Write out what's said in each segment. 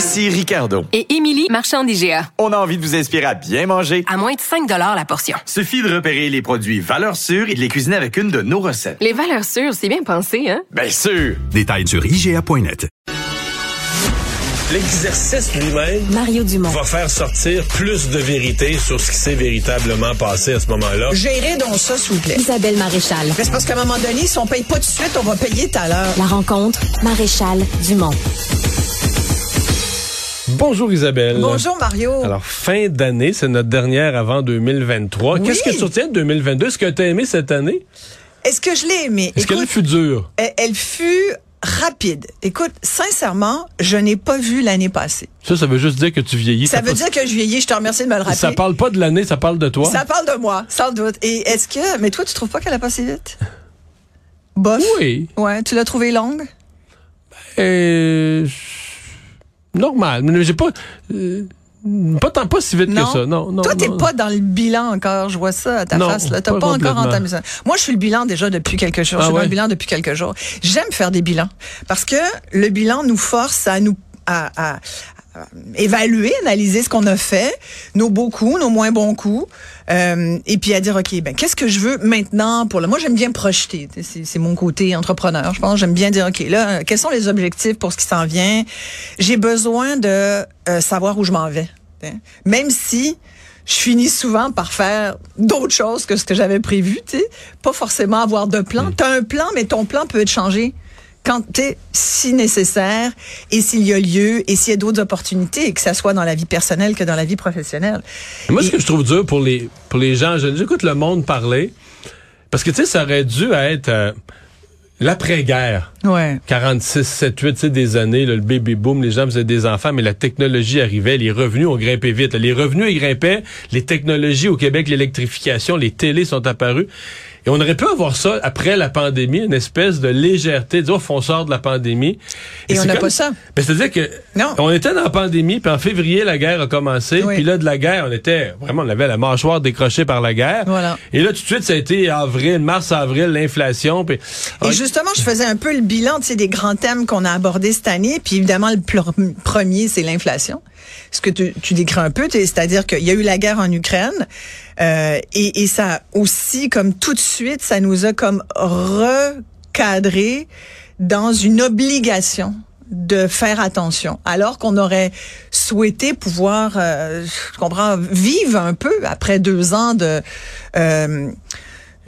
Ici Ricardo. Et Émilie, marchand d'IGA. On a envie de vous inspirer à bien manger. À moins de 5 la portion. Suffit de repérer les produits valeurs sûres et de les cuisiner avec une de nos recettes. Les valeurs sûres, c'est bien pensé, hein? Bien sûr! Détails sur IGA.net. L'exercice lui-même Mario Dumont. va faire sortir plus de vérité sur ce qui s'est véritablement passé à ce moment-là. Gérez donc ça, s'il vous plaît. Isabelle Maréchal. Mais C'est parce qu'à un moment donné, si on paye pas tout de suite, on va payer tout à l'heure. La rencontre, Maréchal Dumont. Bonjour Isabelle. Bonjour, Mario. Alors, fin d'année, c'est notre dernière avant 2023. Oui. Qu'est-ce que tu retiens de 2022? Est-ce que tu as aimé cette année? Est-ce que je l'ai aimé? Est-ce qu'elle fut dure? elle, elle fut rapide. Écoute, sincèrement, je n'ai pas vu l'année passée. Ça, ça veut juste dire que tu vieillis. Ça veut pas- dire que je vieillis, je te remercie de me le rappeler. Ça parle pas de l'année, ça parle de toi. Ça parle de moi, sans doute. Et est-ce que... Mais toi, tu trouves pas qu'elle a passé vite? Bof? Oui. Ouais, tu l'as trouvée longue? Euh, normal. Mais j'ai pas... euh, pas tant pas si vite Non? que ça. Non, non. Toi, t'es pas dans le bilan encore. Je vois ça à ta Non, face. T'as pas pas, encore entamé ça. Moi, je suis le bilan déjà depuis quelques jours. Ah je suis dans ouais? le bilan depuis quelques jours. J'aime faire des bilans parce que le bilan nous force à nous à, à- à évaluer, analyser ce qu'on a fait, nos beaux coups, nos moins bons coups, euh, et puis à dire ok, ben qu'est-ce que je veux maintenant pour le. Moi, j'aime bien projeter. C'est c'est mon côté entrepreneur. Je pense j'aime bien dire ok, là, quels sont les objectifs pour ce qui s'en vient? J'ai besoin de euh, savoir où je m'en vais. Même si je finis souvent par faire d'autres choses que ce que j'avais prévu, tu sais. Pas forcément avoir de plan. Tu as un plan, mais ton plan peut être changé quand tu si nécessaire et s'il y a lieu et s'il y a d'autres opportunités que ça soit dans la vie personnelle que dans la vie professionnelle. Moi, ce que je trouve dur pour les, pour les gens j'écoute le monde parler, parce que, tu sais, ça aurait dû être euh, l'après-guerre. Ouais. 46, 7, 8, tu sais, des années, là, le baby boom, les gens faisaient des enfants, mais la technologie arrivait, les revenus ont grimpé vite. là. Les revenus, ils grimpaient, les technologies au Québec, l'électrification, les télés sont apparues. Et on aurait pu avoir ça après la pandémie, une espèce de légèreté, dire, oh, on sort de la pandémie. Et on c'est n'a comme- pas ça. Ben, c'est-à-dire que Non. on était dans la pandémie, puis en février, la guerre a commencé, Oui. puis là, de la guerre, on était, vraiment, on avait la mâchoire décrochée par la guerre. Voilà. Et là, tout de suite, ça a été avril, mars, avril, l'inflation, puis... Et justement, je faisais un peu le bilan tu sais, des grands thèmes qu'on a abordés cette année. Puis évidemment, le premier, c'est l'inflation. Ce que tu, tu décris un peu, c'est-à-dire qu'il y a eu la guerre en Ukraine. Euh, et, et ça aussi, comme tout de suite, ça nous a comme recadré dans une obligation de faire attention, alors qu'on aurait souhaité pouvoir, euh, je comprends, vivre un peu après deux ans de... euh,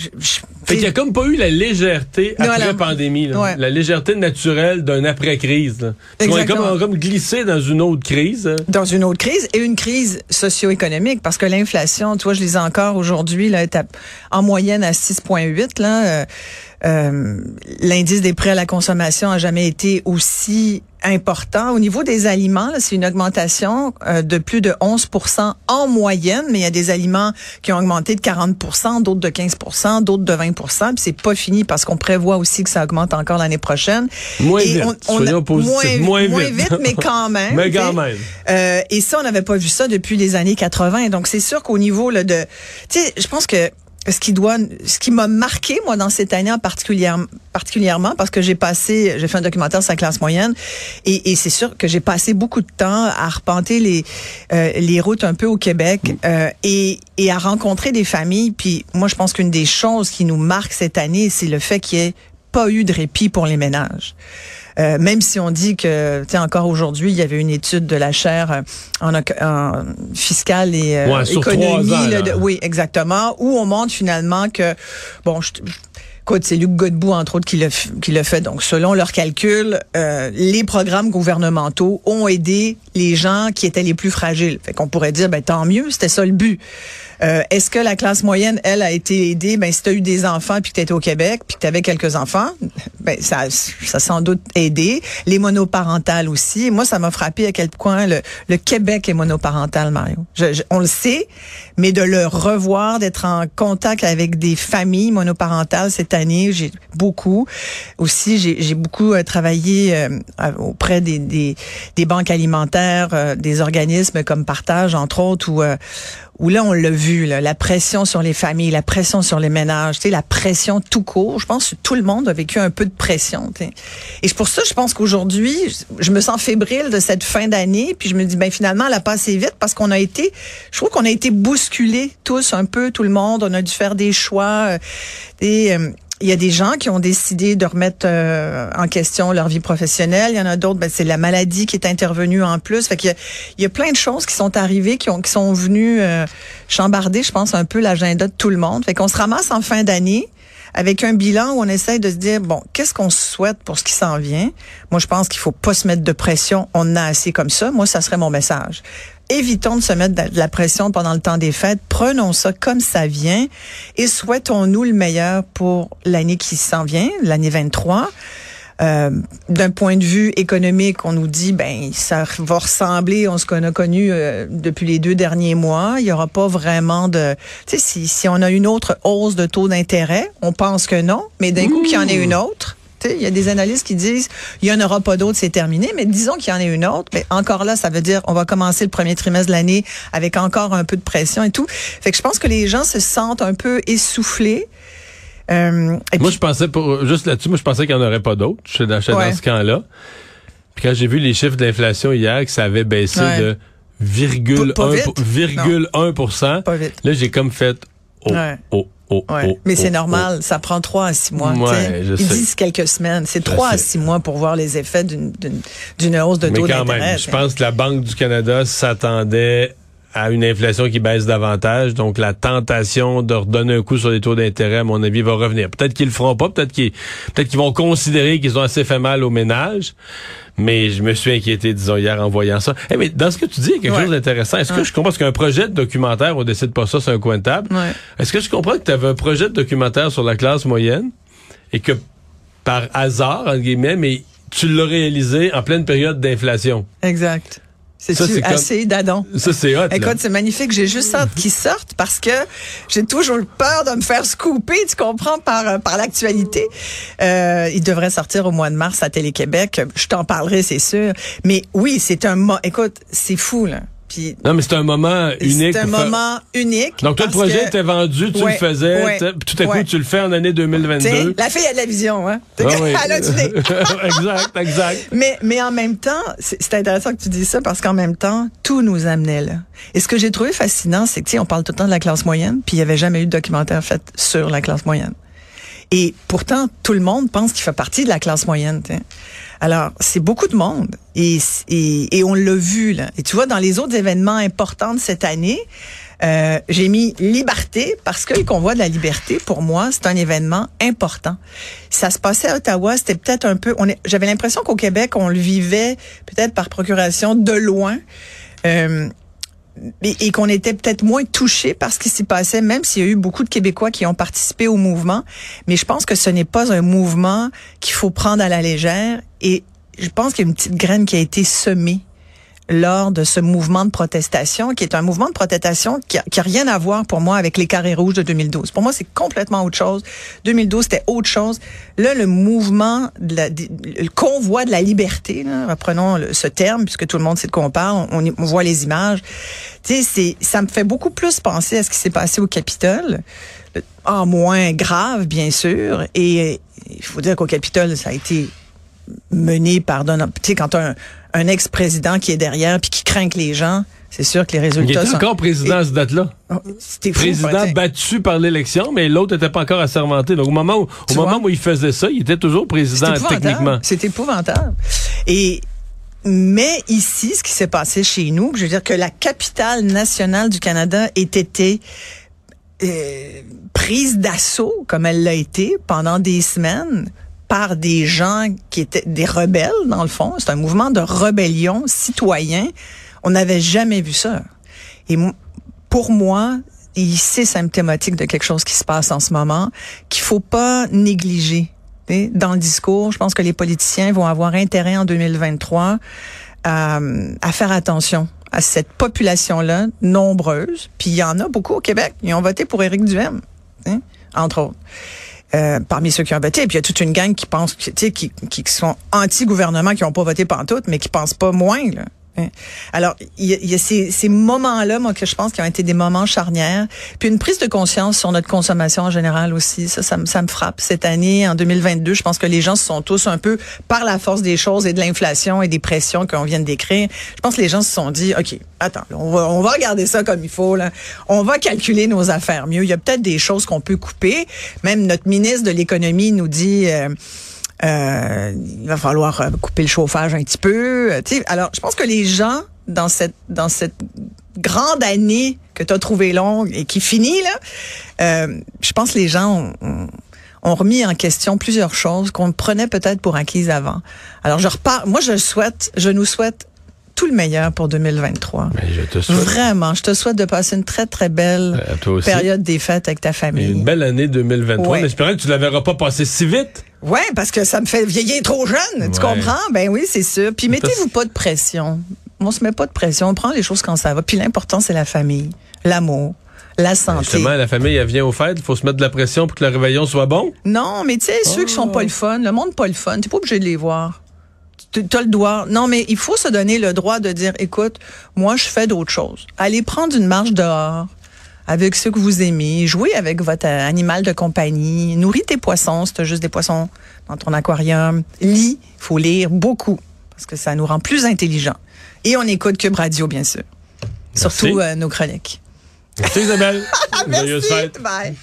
je- je- Fait qu'il y a comme pas eu la légèreté Non, après la- pandémie, là. Ouais. la légèreté naturelle d'un après-crise. qu'on est comme, on a comme glissé dans une autre crise. hein. dans une autre crise et une crise socio-économique parce que l'inflation, tu vois, je les ai encore aujourd'hui là, est à- en moyenne à 6,8 là. euh, euh, L'indice des prêts à la consommation a jamais été aussi important. Au niveau des aliments, c'est une augmentation euh, de plus de 11 en moyenne, mais il y a des aliments qui ont augmenté de 40% d'autres de 15% d'autres de 20 puis c'est pas fini parce qu'on prévoit aussi que ça augmente encore l'année prochaine. Moins Et vite. on- on Soyons positifs. Moins, Moins vite. mais quand même. Mais quand même. Euh, et ça, on n'avait pas vu ça depuis les années 80. Donc, c'est sûr qu'au niveau là, de... Tu sais, je pense que ce qui doit, ce qui m'a marqué moi dans cette année en particulière, particulièrement parce que j'ai passé, j'ai fait un documentaire sur la classe moyenne et, et c'est sûr que j'ai passé beaucoup de temps à arpenter les euh, les routes un peu au Québec euh, et et à rencontrer des familles. Puis moi, je pense qu'une des choses qui nous marque cette année, c'est le fait qu'il y ait pas eu de répit pour les ménages. Euh, même si on dit que, tu sais, encore aujourd'hui, il y avait une étude de la chaire euh, en, en fiscale et euh, Ouais, économie. ans, là, là. de- oui, exactement. Où on montre finalement que, bon, je, je- Écoute, c'est Luc Godbout, entre autres, qui l'a, fait. Donc, selon leurs calculs, euh, les programmes gouvernementaux ont aidé les gens qui étaient les plus fragiles. Fait qu'on pourrait dire, ben, tant mieux, c'était ça le but. Euh, est-ce que la classe moyenne, elle, a été aidée? Ben, si tu as eu des enfants puis que tu étais au Québec puis que tu avais quelques enfants, ben, ça, ça a sans doute aidé. Les monoparentales aussi. Moi, ça m'a frappé à quel point le, le Québec est monoparental, Mario. Je- je- on le sait, mais de le revoir, d'être en contact avec des familles monoparentales cette j'ai beaucoup. Aussi, j'ai beaucoup euh, travaillé euh, auprès des, des, des banques alimentaires, euh, des organismes comme Partage, entre autres, où, où là, on l'a vu, là, la pression sur les familles, la pression sur les ménages, tu sais, la pression tout court. Je pense que tout le monde a vécu un peu de pression. tu sais. Et c'est pour ça, je pense qu'aujourd'hui, je- me sens fébrile de cette fin d'année, puis je me dis, ben finalement, elle a passé vite parce qu'on a été, je trouve qu'on a été bousculés tous un peu, tout le monde. On a dû faire des choix, euh, des euh, il y a des gens qui ont décidé de remettre euh, en question leur vie professionnelle. Il y en a d'autres, ben, c'est la maladie qui est intervenue en plus. Fait qu'il y a, il y a plein de choses qui sont arrivées, qui, ont, qui sont venues euh, chambarder, je pense, un peu l'agenda de tout le monde. Fait qu'on se ramasse en fin d'année avec un bilan où on essaye de se dire, bon, qu'est-ce qu'on souhaite pour ce qui s'en vient? Moi, je pense qu'il faut pas se mettre de pression. On en a assez comme ça. Moi, ça serait mon message. Évitons de se mettre de la pression pendant le temps des fêtes. Prenons ça comme ça vient et souhaitons-nous le meilleur pour l'année qui s'en vient, l'année 23. Euh, D'un point de vue économique, on nous dit ben ça va ressembler à ce qu'on a connu euh, depuis les deux derniers mois. Il y aura pas vraiment de, tu sais, si, si on a une autre hausse de taux d'intérêt, on pense que non, mais d'un coup qu'il y en ait une autre. Il y a des analystes qui disent il y en aura pas d'autres, c'est terminé. Mais disons qu'il y en ait une autre. Mais encore là, ça veut dire on va commencer le premier trimestre de l'année avec encore un peu de pression et tout. Fait que je pense que les gens se sentent un peu essoufflés. Euh, et Moi, puis- je pensais, pour, juste là-dessus, moi, je pensais qu'il n'y en aurait pas d'autres. Je suis dans, Ouais. dans ce camp-là. Puis quand j'ai vu les chiffres d'inflation hier, que ça avait baissé Ouais. de virgule Pas- pas 1 vite. pour- virgule 1 Pas vite. Là, j'ai comme fait, oh, Ouais. oh, oh, Ouais. oh, mais c'est oh, normal, ça prend trois à six mois. Ouais, Ils sais. disent quelques semaines. C'est trois à six mois pour voir les effets d'une hausse de taux Mais quand d'intérêt. je pense que la Banque du Canada s'attendait à une inflation qui baisse davantage. Donc, la tentation de redonner un coup sur les taux d'intérêt, à mon avis, va revenir. Peut-être qu'ils le feront pas, peut-être qu'ils peut-être qu'ils vont considérer qu'ils ont assez fait mal aux ménages. Mais je me suis inquiété, disons, hier en voyant ça. Eh, mais dans ce que tu dis, il y a quelque Ouais. chose d'intéressant. Est-ce que je comprends, parce qu'un projet de documentaire, on décide pas ça, c'est un coin de table. Ouais. Est-ce que je comprends que tu avais un projet de documentaire sur la classe moyenne et que par hasard, entre guillemets, mais tu l'as réalisé en pleine période d'inflation? Exact. C'est assez d'adon. Ça, c'est hot. Écoute, c'est magnifique. J'ai juste hâte qu'ils sortent parce que j'ai toujours peur de me faire scooper, tu comprends, par, euh, par l'actualité. Euh, il devrait sortir au mois de mars à Télé-Québec. Je t'en parlerai, c'est sûr. Mais oui, c'est un Écoute, c'est fou, là. Puis Non, mais c'est un moment unique. c'est un faire- moment unique. Donc, toi, le projet que- était vendu, tu Ouais, le faisais, ouais, t'as- puis tout à coup, tu le fais en année Tu sais, 2022. la fille a de la vision, hein. Ah. Elle a du nez. exact, exact. Mais, mais en même temps, c'est c'est intéressant que tu dises ça parce qu'en même temps, tout nous amenait là. Et ce que j'ai trouvé fascinant, c'est que, tu sais, on parle tout le temps de la classe moyenne, puis il n'y avait jamais eu de documentaire fait sur la classe moyenne. Et pourtant, tout le monde pense qu'il fait partie de la classe moyenne. tu sais. Alors, c'est beaucoup de monde. Et, et, et on l'a vu, là. Et tu vois, dans les autres événements importants de cette année, euh, j'ai mis liberté parce que le convoi de la liberté, pour moi, c'est un événement important. Ça se passait à Ottawa, c'était peut-être un peu. J'avais l'impression qu'au Québec, on le vivait peut-être par procuration de loin. Euh, et, qu'on était peut-être moins touché par ce qui s'y passait, même s'il y a eu beaucoup de Québécois qui ont participé au mouvement. Mais je pense que ce n'est pas un mouvement qu'il faut prendre à la légère. Et je pense qu'il y a une petite graine qui a été semée lors de ce mouvement de protestation, qui est un mouvement de protestation qui a, rien à voir pour moi avec les carrés rouges de 2012. Pour moi, c'est complètement autre chose. 2012, c'était autre chose. Là, le mouvement, de la, le convoi de la liberté, là, reprenons ce terme, puisque tout le monde sait de quoi on parle, on, on voit les images. Tu sais, ça me fait beaucoup plus penser à ce qui s'est passé au Capitole, en moins grave, bien sûr. Et il faut dire qu'au Capitole, ça a été mené par Donald. Tu sais, quand un, un ex-président qui est derrière puis qui craint que les gens, c'est sûr que les Il résultats était sont. encore président à cette date-là. Oh, C'était Président battu par l'élection, mais l'autre n'était pas encore assermenté. Donc, au moment où, au Tu moment vois? où il faisait ça, il était toujours président techniquement. C'est épouvantable. Et mais ici, ce qui s'est passé chez nous, je veux dire que la capitale nationale du Canada ait été euh, prise d'assaut, comme elle l'a été pendant des semaines, par des gens qui étaient des rebelles, dans le fond. C'est un mouvement de rébellion citoyen. On n'avait jamais vu ça. Et pour moi, c'est symptomatique de quelque chose qui se passe en ce moment, qu'il faut pas négliger. Dans le discours, je pense que les politiciens vont avoir intérêt en 2023 à, à faire attention à cette population-là, nombreuse. Puis il y en a beaucoup au Québec. Ils ont voté pour Éric Duhem, hein, entre autres. Euh, parmi ceux qui ont voté, puis il y a toute une gang qui pense, tu sais, qui, qui, qui sont anti-gouvernement, qui n'ont pas voté pantoute, mais qui pensent pas moins. Là. Hein. Alors, il y y a ces, ces moments-là, moi, que je pense qui ont été des moments charnières. Puis une prise de conscience sur notre consommation en général aussi. Ça, ça, me- ça me frappe. Cette année, en 2022, je pense que les gens se sont tous un peu, par la force des choses et de l'inflation et des pressions qu'on vient de décrire, je pense que les gens se sont dit, OK, attends, on va, on va regarder ça comme il faut. Là. On va calculer nos affaires mieux. Il y a peut-être des choses qu'on peut couper. Même notre ministre de l'économie nous dit... euh, euh, il va falloir euh, couper le chauffage un petit peu. Euh, tu sais, alors, je pense que les gens dans cette dans cette grande année que tu as trouvée longue et qui finit là, euh, je pense que les gens ont, ont- ont remis en question plusieurs choses qu'on prenait peut-être pour acquises avant. Alors, je repars. Moi, je souhaite, je nous souhaite tout le meilleur pour 2023. Mais je te souhaite Vraiment, je te souhaite de passer une très très belle aussi. période des fêtes avec ta Et famille. une belle année 2023. Ouais. En espérant que tu la verras pas passer si vite. Ouais, parce que ça me fait vieillir trop jeune, tu comprends? Ben oui, c'est sûr. Puis mettez-vous pas de pression. On se met pas de pression, on prend les choses quand ça va. Puis l'important, c'est la famille, l'amour, la santé. Justement, la famille, elle vient aux fêtes. Il faut se mettre de la pression pour que le réveillon soit bon. Non, mais tu sais, ceux qui sont Oh. pas le fun, le monde pas le fun, t'es pas obligé de les voir. Tu as le droit. Non, mais il faut se donner le droit de dire, écoute, moi, je fais d'autres choses. Allez prendre une marche dehors avec ceux que vous aimez, jouez avec votre euh, animal de compagnie, nourris tes poissons, si t'as juste des poissons dans ton aquarium. Lis, faut lire beaucoup, parce que ça nous rend plus intelligents. Et on écoute Cube Radio, bien sûr. Surtout euh, nos chroniques. Merci Isabelle. Merci. Bye.